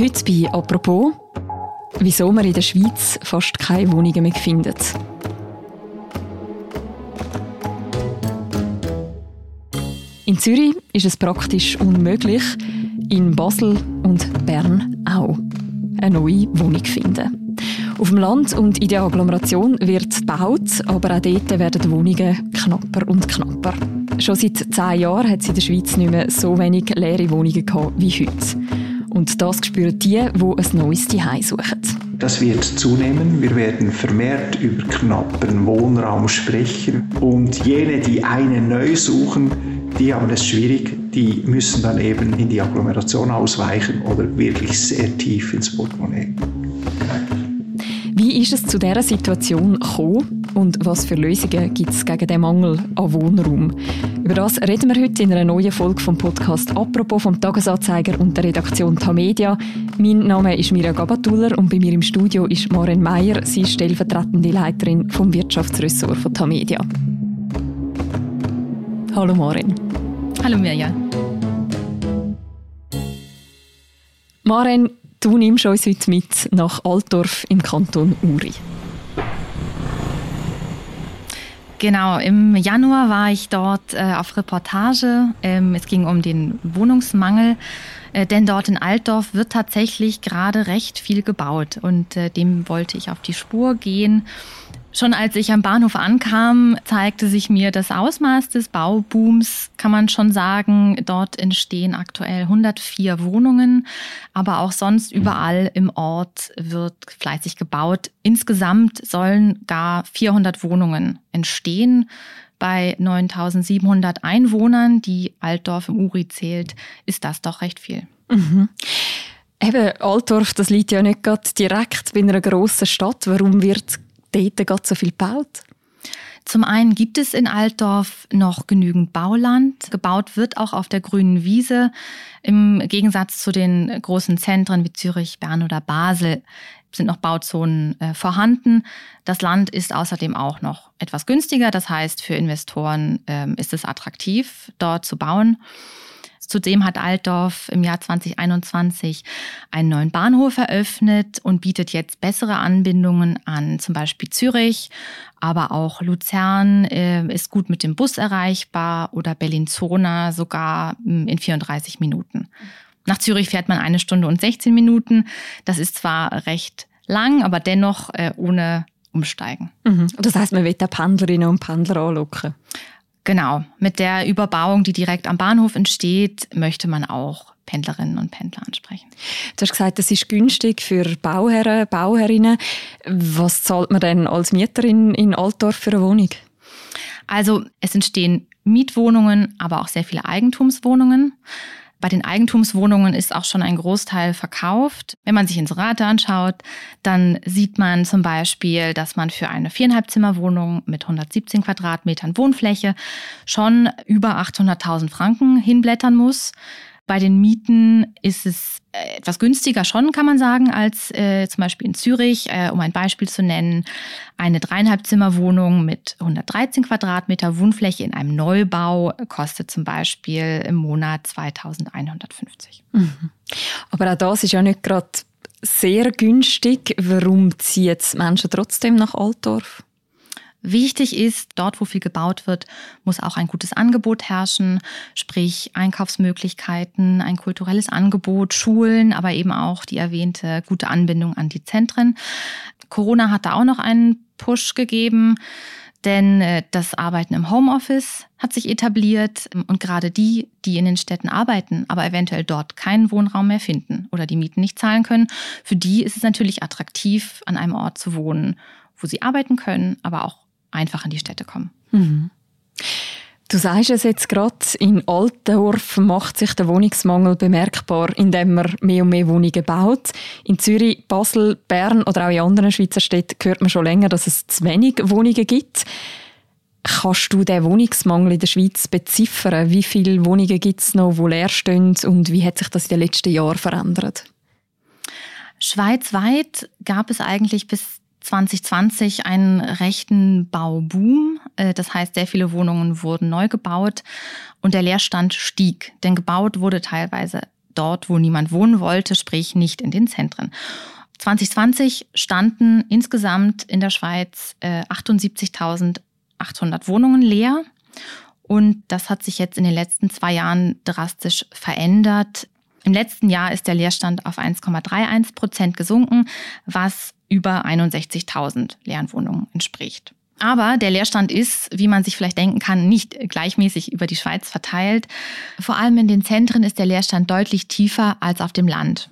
Heute bei «Apropos», wieso man in der Schweiz fast keine Wohnungen mehr findet. In Zürich ist es praktisch unmöglich, in Basel und Bern auch, eine neue Wohnung zu finden. Auf dem Land und in der Agglomeration wird gebaut, aber auch dort werden die Wohnungen knapper und knapper. Schon seit zehn Jahren hat es in der Schweiz nicht mehr so wenig leere Wohnungen gehabt wie heute. Und das spüren die, die ein neues Zuhause suchen. Das wird zunehmen. Wir werden vermehrt über knappen Wohnraum sprechen. Und jene, die einen neu suchen, die haben es schwierig. Die müssen dann eben in die Agglomeration ausweichen oder wirklich sehr tief ins Portemonnaie. Wie ist es zu dieser Situation gekommen und was für Lösungen gibt es gegen den Mangel an Wohnraum? Über das reden wir heute in einer neuen Folge vom Podcast «Apropos» vom Tagesanzeiger und der Redaktion Tamedia. Mein Name ist Mira Gabatuller und bei mir im Studio ist Maren Meyer, sie ist stellvertretende Leiterin vom Wirtschaftsressort von Tamedia. Hallo Maren. Hallo Mirja. Maren, Du nimmst uns heute mit nach Altdorf im Kanton Uri. Genau, im Januar war ich dort äh, auf Reportage. Ähm, es ging um den Wohnungsmangel, äh, denn dort in Altdorf wird tatsächlich gerade recht viel gebaut. Und äh, dem wollte ich auf die Spur gehen Schon als ich am Bahnhof ankam, zeigte sich mir das Ausmaß des Baubooms, kann man schon sagen. Dort entstehen aktuell 104 Wohnungen, aber auch sonst überall im Ort wird fleißig gebaut. Insgesamt sollen gar 400 Wohnungen entstehen. Bei 9700 Einwohnern, die Altdorf im Uri zählt, ist das doch recht viel. Mhm. Eben, Altdorf, das liegt ja nicht gerade direkt bei einer grossen Stadt. Warum wird dort gerade so viel gebaut? Zum einen gibt es in Altdorf noch genügend Bauland. Gebaut wird auch auf der grünen Wiese. Im Gegensatz zu den großen Zentren wie Zürich, Bern oder Basel sind noch Bauzonen äh, vorhanden. Das Land ist außerdem auch noch etwas günstiger. Das heißt, für Investoren ähm, ist es attraktiv, dort zu bauen. Zudem hat Altdorf im Jahr 2021 einen neuen Bahnhof eröffnet und bietet jetzt bessere Anbindungen an zum Beispiel Zürich, aber auch Luzern äh, ist gut mit dem Bus erreichbar oder Bellinzona sogar hm, in 34 Minuten. Nach Zürich fährt man eine Stunde und 16 Minuten. Das ist zwar recht lang, aber dennoch äh, ohne Umsteigen. Mhm. Das heißt, man will da Pendlerinnen und Pendler anlocken. Genau, mit der Überbauung, die direkt am Bahnhof entsteht, möchte man auch Pendlerinnen und Pendler ansprechen. Du hast gesagt, das ist günstig für Bauherren, Bauherrinnen. Was zahlt man denn als Mieterin in Altdorf für eine Wohnung? Also es entstehen Mietwohnungen, aber auch sehr viele Eigentumswohnungen. Bei den Eigentumswohnungen ist auch schon ein Großteil verkauft. Wenn man sich Inserate anschaut, dann sieht man zum Beispiel, dass man für eine viereinhalb Zimmerwohnung mit 117 Quadratmetern Wohnfläche schon über 800.000 Franken hinblättern muss. Bei den Mieten ist es äh, etwas günstiger schon, kann man sagen, als äh, zum Beispiel in Zürich. Äh, um ein Beispiel zu nennen, eine dreieinhalb Zimmerwohnung mit 113 Quadratmeter Wohnfläche in einem Neubau kostet zum Beispiel im Monat 2150. Mhm. Aber auch das ist ja nicht gerade sehr günstig. Warum ziehen jetzt Menschen trotzdem nach Altdorf? Wichtig ist, dort, wo viel gebaut wird, muss auch ein gutes Angebot herrschen, sprich Einkaufsmöglichkeiten, ein kulturelles Angebot, Schulen, aber eben auch die erwähnte gute Anbindung an die Zentren. Corona hat da auch noch einen Push gegeben, denn äh, das Arbeiten im Homeoffice hat sich etabliert und gerade die, die in den Städten arbeiten, aber eventuell dort keinen Wohnraum mehr finden oder die Mieten nicht zahlen können, für die ist es natürlich attraktiv, an einem Ort zu wohnen, wo sie arbeiten können, aber auch einfach in die Städte kommen. Mhm. Du sagst es jetzt gerade, in Altendorf macht sich der Wohnungsmangel bemerkbar, indem man mehr und mehr Wohnungen baut. In Zürich, Basel, Bern oder auch in anderen Schweizer Städten hört man schon länger, dass es zu wenig Wohnungen gibt. Kannst du den Wohnungsmangel in der Schweiz beziffern? Wie viele Wohnungen gibt es noch, die leer stehen und wie hat sich das in den letzten Jahren verändert? Schweizweit gab es eigentlich bis 2020 einen rechten Bauboom. Äh, das heißt, sehr viele Wohnungen wurden neu gebaut und der Leerstand stieg. Denn gebaut wurde teilweise dort, wo niemand wohnen wollte, sprich nicht in den Zentren. 2020 standen insgesamt in der Schweiz äh, 78.800 Wohnungen leer. Und das hat sich jetzt in den letzten zwei Jahren drastisch verändert. Im letzten Jahr ist der Leerstand auf 1,31 Prozent gesunken, was über 61.000 leeren Wohnungen entspricht. Aber der Leerstand ist, wie man sich vielleicht denken kann, nicht gleichmäßig über die Schweiz verteilt. Vor allem in den Zentren ist der Leerstand deutlich tiefer als auf dem Land.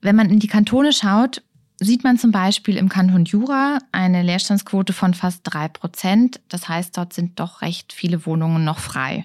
Wenn man in die Kantone schaut, sieht man zum Beispiel im Kanton Jura eine Leerstandsquote von fast drei Prozent. Das heißt, dort sind doch recht viele Wohnungen noch frei.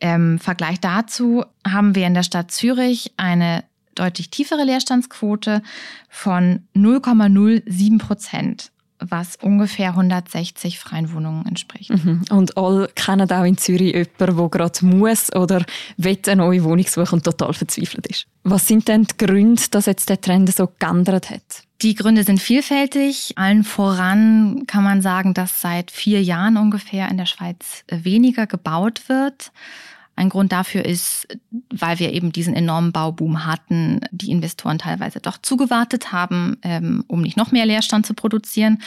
Im Vergleich dazu haben wir in der Stadt Zürich eine deutlich tiefere Leerstandsquote von 0,07 Prozent was ungefähr 160 freien Wohnungen entspricht. Mhm. Und alle kennen auch in Zürich jemanden, der gerade muss oder will eine neue Wohnung suchen und total verzweifelt ist. Was sind denn die Gründe, dass jetzt der Trend so geändert hat? Die Gründe sind vielfältig. Allen voran kann man sagen, dass seit vier Jahren ungefähr in der Schweiz weniger gebaut wird. Ein Grund dafür ist, weil wir eben diesen enormen Bauboom hatten, die Investoren teilweise doch zugewartet haben, ähm, um nicht noch mehr Leerstand zu produzieren.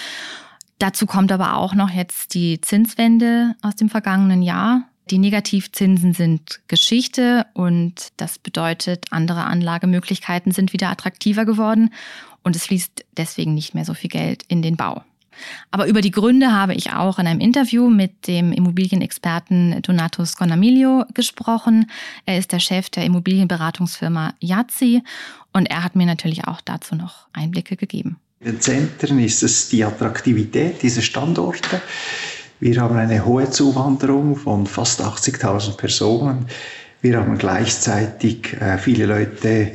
Dazu kommt aber auch noch jetzt die Zinswende aus dem vergangenen Jahr. Die Negativzinsen sind Geschichte und das bedeutet, andere Anlagemöglichkeiten sind wieder attraktiver geworden und es fließt deswegen nicht mehr so viel Geld in den Bau. Aber über die Gründe habe ich auch in einem Interview mit dem Immobilienexperten Donato Sconamilio gesprochen. Er ist der Chef der Immobilienberatungsfirma Yazzi und er hat mir natürlich auch dazu noch Einblicke gegeben. In den Zentren ist es die Attraktivität dieser Standorte. Wir haben eine hohe Zuwanderung von fast 80.000 Personen. Wir haben gleichzeitig äh, viele Leute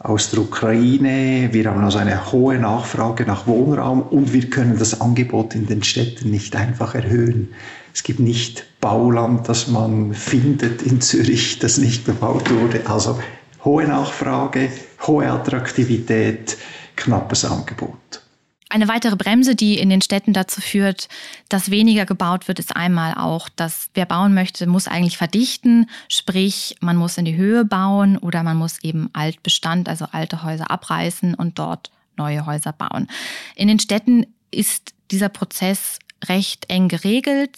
aus der Ukraine. Wir haben also eine hohe Nachfrage nach Wohnraum und wir können das Angebot in den Städten nicht einfach erhöhen. Es gibt nicht Bauland, das man findet in Zürich, das nicht bebaut wurde. Also hohe Nachfrage, hohe Attraktivität, knappes Angebot. Eine weitere Bremse, die in den Städten dazu führt, dass weniger gebaut wird, ist einmal auch, dass wer bauen möchte, muss eigentlich verdichten. Sprich, man muss in die Höhe bauen oder man muss eben Altbestand, also alte Häuser abreißen und dort neue Häuser bauen. In den Städten ist dieser Prozess recht eng geregelt.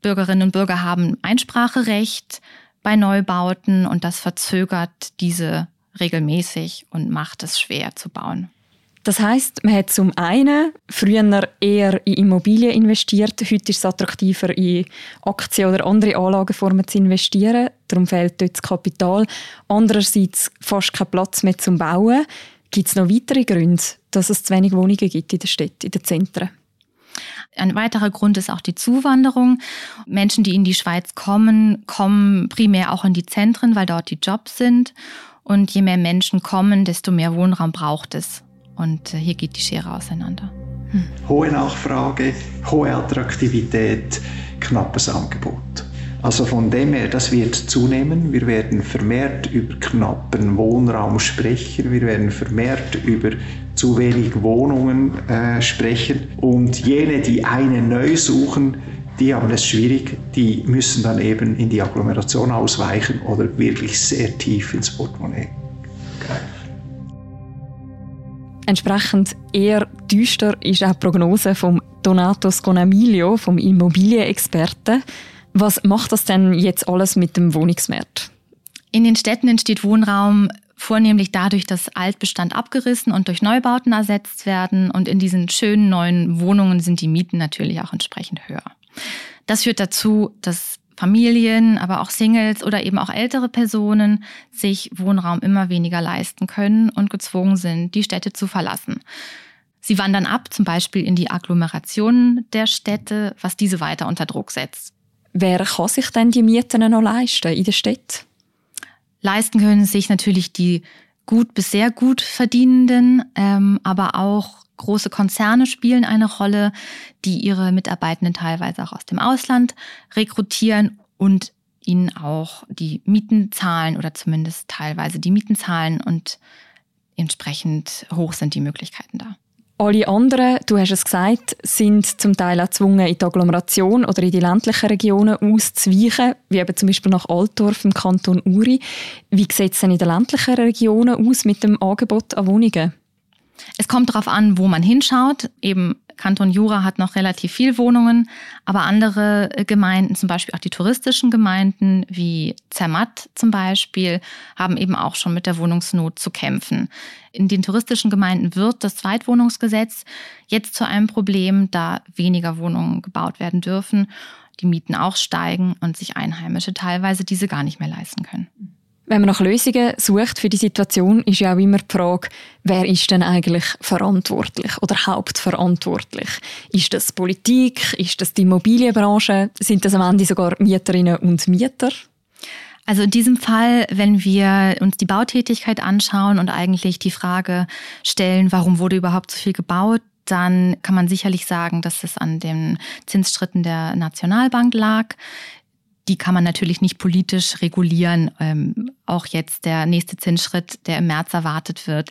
Bürgerinnen und Bürger haben Einspracherecht bei Neubauten und das verzögert diese regelmäßig und macht es schwer zu bauen. Das heißt, man hat zum einen früher eher in Immobilien investiert, heute ist es attraktiver, in Aktien oder andere Anlageformen zu investieren. Darum fehlt dort das Kapital. Andererseits fast kein Platz mehr zum Bauen. Gibt es noch weitere Gründe, dass es zu wenig Wohnungen gibt in der Stadt, in den Zentren? Ein weiterer Grund ist auch die Zuwanderung. Menschen, die in die Schweiz kommen, kommen primär auch in die Zentren, weil dort die Jobs sind. Und je mehr Menschen kommen, desto mehr Wohnraum braucht es. Und äh, hier geht die Schere auseinander. Hm. Hohe Nachfrage, hohe Attraktivität, knappes Angebot. Also von dem her, das wird zunehmen. Wir werden vermehrt über knappen Wohnraum sprechen. Wir werden vermehrt über zu wenig Wohnungen äh, sprechen. Und jene, die eine neu suchen, die haben es schwierig. Die müssen dann eben in die Agglomeration ausweichen oder wirklich sehr tief ins Portemonnaie Entsprechend eher düster ist auch die Prognose vom Donato Sconamilio, vom Immobilienexperten. Was macht das denn jetzt alles mit dem Wohnungsmarkt? In den Städten entsteht Wohnraum vornehmlich dadurch, dass Altbestand abgerissen und durch Neubauten ersetzt werden. Und in diesen schönen neuen Wohnungen sind die Mieten natürlich auch entsprechend höher. Das führt dazu, dass Familien, aber auch Singles oder eben auch ältere Personen sich Wohnraum immer weniger leisten können und gezwungen sind, die Städte zu verlassen. Sie wandern ab, zum Beispiel in die Agglomerationen der Städte, was diese weiter unter Druck setzt. Wer kann sich denn die Mieten noch leisten in der Stadt? Leisten können sich natürlich die gut bis sehr gut verdienenden, ähm, aber auch Große Konzerne spielen eine Rolle, die ihre Mitarbeitenden teilweise auch aus dem Ausland rekrutieren und ihnen auch die Mieten zahlen oder zumindest teilweise die Mieten zahlen und entsprechend hoch sind die Möglichkeiten da. Alle anderen, du hast es gesagt, sind zum Teil auch gezwungen, in die Agglomeration oder in die ländlichen Regionen auszuweichen, wie eben zum Beispiel nach Altdorf im Kanton Uri. Wie sieht es denn in den ländlichen Regionen aus mit dem Angebot an Wohnungen? Es kommt darauf an, wo man hinschaut. Eben Kanton Jura hat noch relativ viel Wohnungen, aber andere äh, Gemeinden, zum Beispiel auch die touristischen Gemeinden wie Zermatt zum Beispiel, haben eben auch schon mit der Wohnungsnot zu kämpfen. In den touristischen Gemeinden wird das Zweitwohnungsgesetz jetzt zu einem Problem, da weniger Wohnungen gebaut werden dürfen, die Mieten auch steigen und sich Einheimische teilweise diese gar nicht mehr leisten können. Wenn man nach Lösungen sucht für die Situation, ist ja auch immer die Frage, wer ist denn eigentlich verantwortlich oder hauptverantwortlich? Ist das Politik? Ist das die Immobilienbranche? Sind das am Ende sogar Mieterinnen und Mieter? Also in diesem Fall, wenn wir uns die Bautätigkeit anschauen und eigentlich die Frage stellen, warum wurde überhaupt so viel gebaut, dann kann man sicherlich sagen, dass es an den Zinsschritten der Nationalbank lag. Die kann man natürlich nicht politisch regulieren. Ähm, auch jetzt der nächste Zinsschritt, der im März erwartet wird,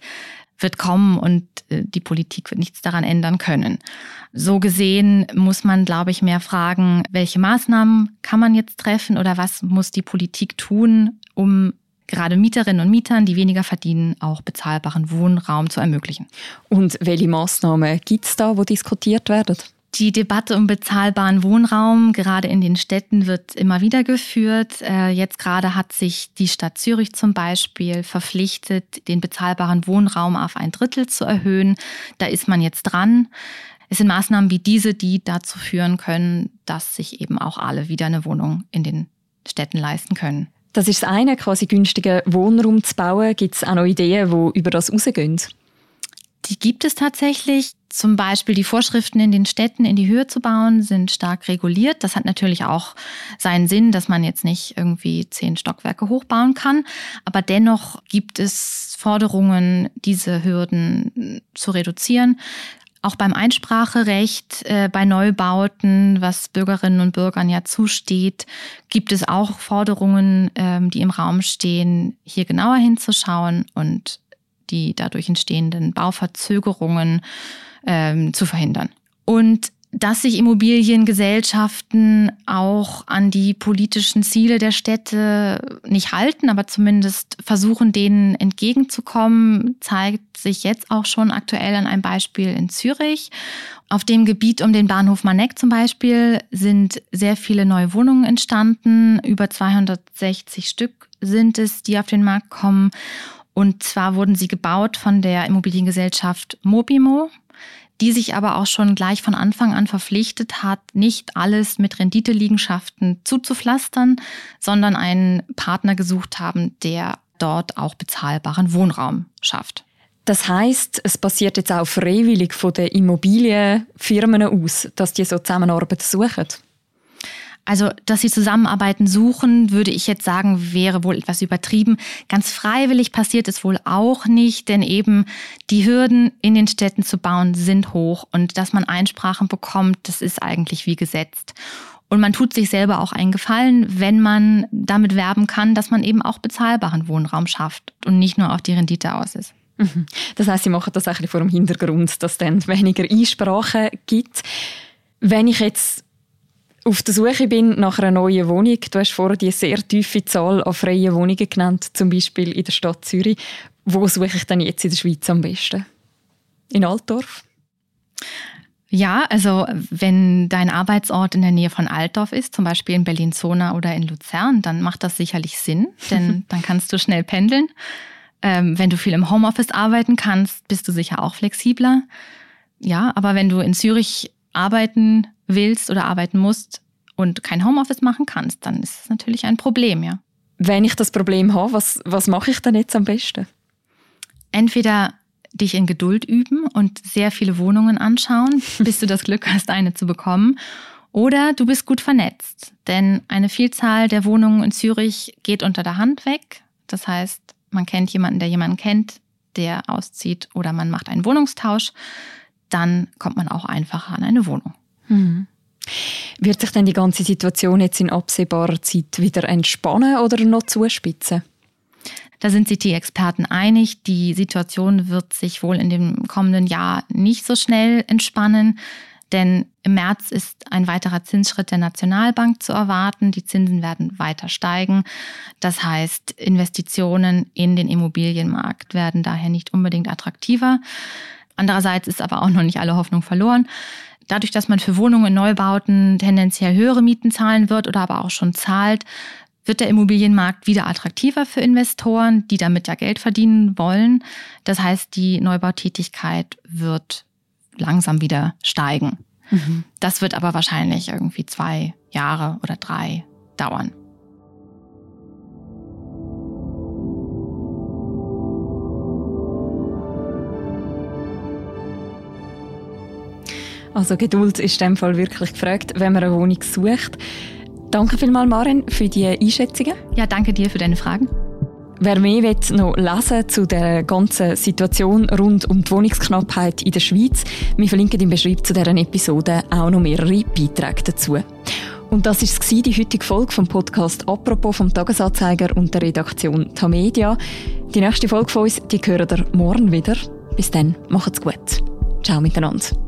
wird kommen und äh, die Politik wird nichts daran ändern können. So gesehen muss man, glaube ich, mehr fragen, welche Maßnahmen kann man jetzt treffen oder was muss die Politik tun, um gerade Mieterinnen und Mietern, die weniger verdienen, auch bezahlbaren Wohnraum zu ermöglichen. Und welche Maßnahmen gibt es da, wo diskutiert werden? Die Debatte um bezahlbaren Wohnraum, gerade in den Städten, wird immer wieder geführt. Äh, jetzt gerade hat sich die Stadt Zürich zum Beispiel verpflichtet, den bezahlbaren Wohnraum auf ein Drittel zu erhöhen. Da ist man jetzt dran. Es sind Maßnahmen wie diese, die dazu führen können, dass sich eben auch alle wieder eine Wohnung in den Städten leisten können. Das ist das eine, quasi günstigen Wohnraum zu bauen. Gibt es auch noch Ideen, die über das rausgehen? Die gibt es tatsächlich. Zum Beispiel die Vorschriften in den Städten in die Höhe zu bauen, sind stark reguliert. Das hat natürlich auch seinen Sinn, dass man jetzt nicht irgendwie zehn Stockwerke hochbauen kann. Aber dennoch gibt es Forderungen, diese Hürden zu reduzieren. Auch beim Einspracherecht äh, bei Neubauten, was Bürgerinnen und Bürgern ja zusteht, gibt es auch Forderungen, ähm, die im Raum stehen, hier genauer hinzuschauen und die dadurch entstehenden Bauverzögerungen ähm, zu verhindern. Und dass sich Immobiliengesellschaften auch an die politischen Ziele der Städte nicht halten, aber zumindest versuchen, denen entgegenzukommen, zeigt sich jetzt auch schon aktuell an einem Beispiel in Zürich. Auf dem Gebiet um den Bahnhof Maneck zum Beispiel sind sehr viele neue Wohnungen entstanden. Über 260 Stück sind es, die auf den Markt kommen. Und zwar wurden sie gebaut von der Immobiliengesellschaft Mobimo, die sich aber auch schon gleich von Anfang an verpflichtet hat, nicht alles mit Renditeliegenschaften zuzupflastern, sondern einen Partner gesucht haben, der dort auch bezahlbaren Wohnraum schafft. Das heißt, es passiert jetzt auch freiwillig von den Immobilienfirmen aus, dass die so Zusammenarbeit suchen. Also, dass sie Zusammenarbeiten suchen, würde ich jetzt sagen, wäre wohl etwas übertrieben. Ganz freiwillig passiert es wohl auch nicht, denn eben die Hürden in den Städten zu bauen sind hoch und dass man Einsprachen bekommt, das ist eigentlich wie gesetzt. Und man tut sich selber auch einen Gefallen, wenn man damit werben kann, dass man eben auch bezahlbaren Wohnraum schafft und nicht nur auf die Rendite aus ist. Mhm. Das heißt, Sie machen das eigentlich vor dem Hintergrund, dass es dann weniger Einsprachen gibt. Wenn ich jetzt auf der Suche bin nach einer neuen Wohnung. Du hast vorher die sehr tiefe Zahl an freien Wohnungen genannt, zum Beispiel in der Stadt Zürich. Wo suche ich denn jetzt in der Schweiz am besten? In Altdorf? Ja, also wenn dein Arbeitsort in der Nähe von Altdorf ist, zum Beispiel in Berlin-Zona oder in Luzern, dann macht das sicherlich Sinn, denn dann kannst du schnell pendeln. Ähm, wenn du viel im Homeoffice arbeiten kannst, bist du sicher auch flexibler. Ja, aber wenn du in Zürich arbeiten willst oder arbeiten musst und kein Homeoffice machen kannst, dann ist es natürlich ein Problem, ja. Wenn ich das Problem habe, was, was mache ich dann jetzt am besten? Entweder dich in Geduld üben und sehr viele Wohnungen anschauen, bis du das Glück hast, eine zu bekommen. Oder du bist gut vernetzt, denn eine Vielzahl der Wohnungen in Zürich geht unter der Hand weg. Das heißt, man kennt jemanden, der jemanden kennt, der auszieht oder man macht einen Wohnungstausch. Dann kommt man auch einfacher an eine Wohnung. Mhm. Wird sich denn die ganze Situation jetzt in absehbarer Zeit wieder entspannen oder noch zuspitzen? Da sind sich die Experten einig, die Situation wird sich wohl in dem kommenden Jahr nicht so schnell entspannen. Denn im März ist ein weiterer Zinsschritt der Nationalbank zu erwarten. Die Zinsen werden weiter steigen. Das heißt, Investitionen in den Immobilienmarkt werden daher nicht unbedingt attraktiver. Andererseits ist aber auch noch nicht alle Hoffnung verloren. Dadurch, dass man für Wohnungen in Neubauten tendenziell höhere Mieten zahlen wird oder aber auch schon zahlt, wird der Immobilienmarkt wieder attraktiver für Investoren, die damit ja Geld verdienen wollen. Das heißt, die Neubautätigkeit wird langsam wieder steigen. Mhm. Das wird aber wahrscheinlich irgendwie zwei Jahre oder drei dauern. Also Geduld ist in dem Fall wirklich gefragt, wenn man eine Wohnung sucht. Danke vielmals, Maren, für die Einschätzungen. Ja, danke dir für deine Fragen. Wer mehr will noch lesen zu der ganzen Situation rund um die Wohnungsknappheit in der Schweiz, wir verlinken im Beschreibung zu dieser Episode auch noch mehrere Beiträge dazu. Und das war die heutige Folge vom Podcast «Apropos» vom Tagesanzeiger und der Redaktion Tamedia. Die nächste Folge von uns, die hören ihr morgen wieder. Bis dann, macht's gut. Ciao miteinander.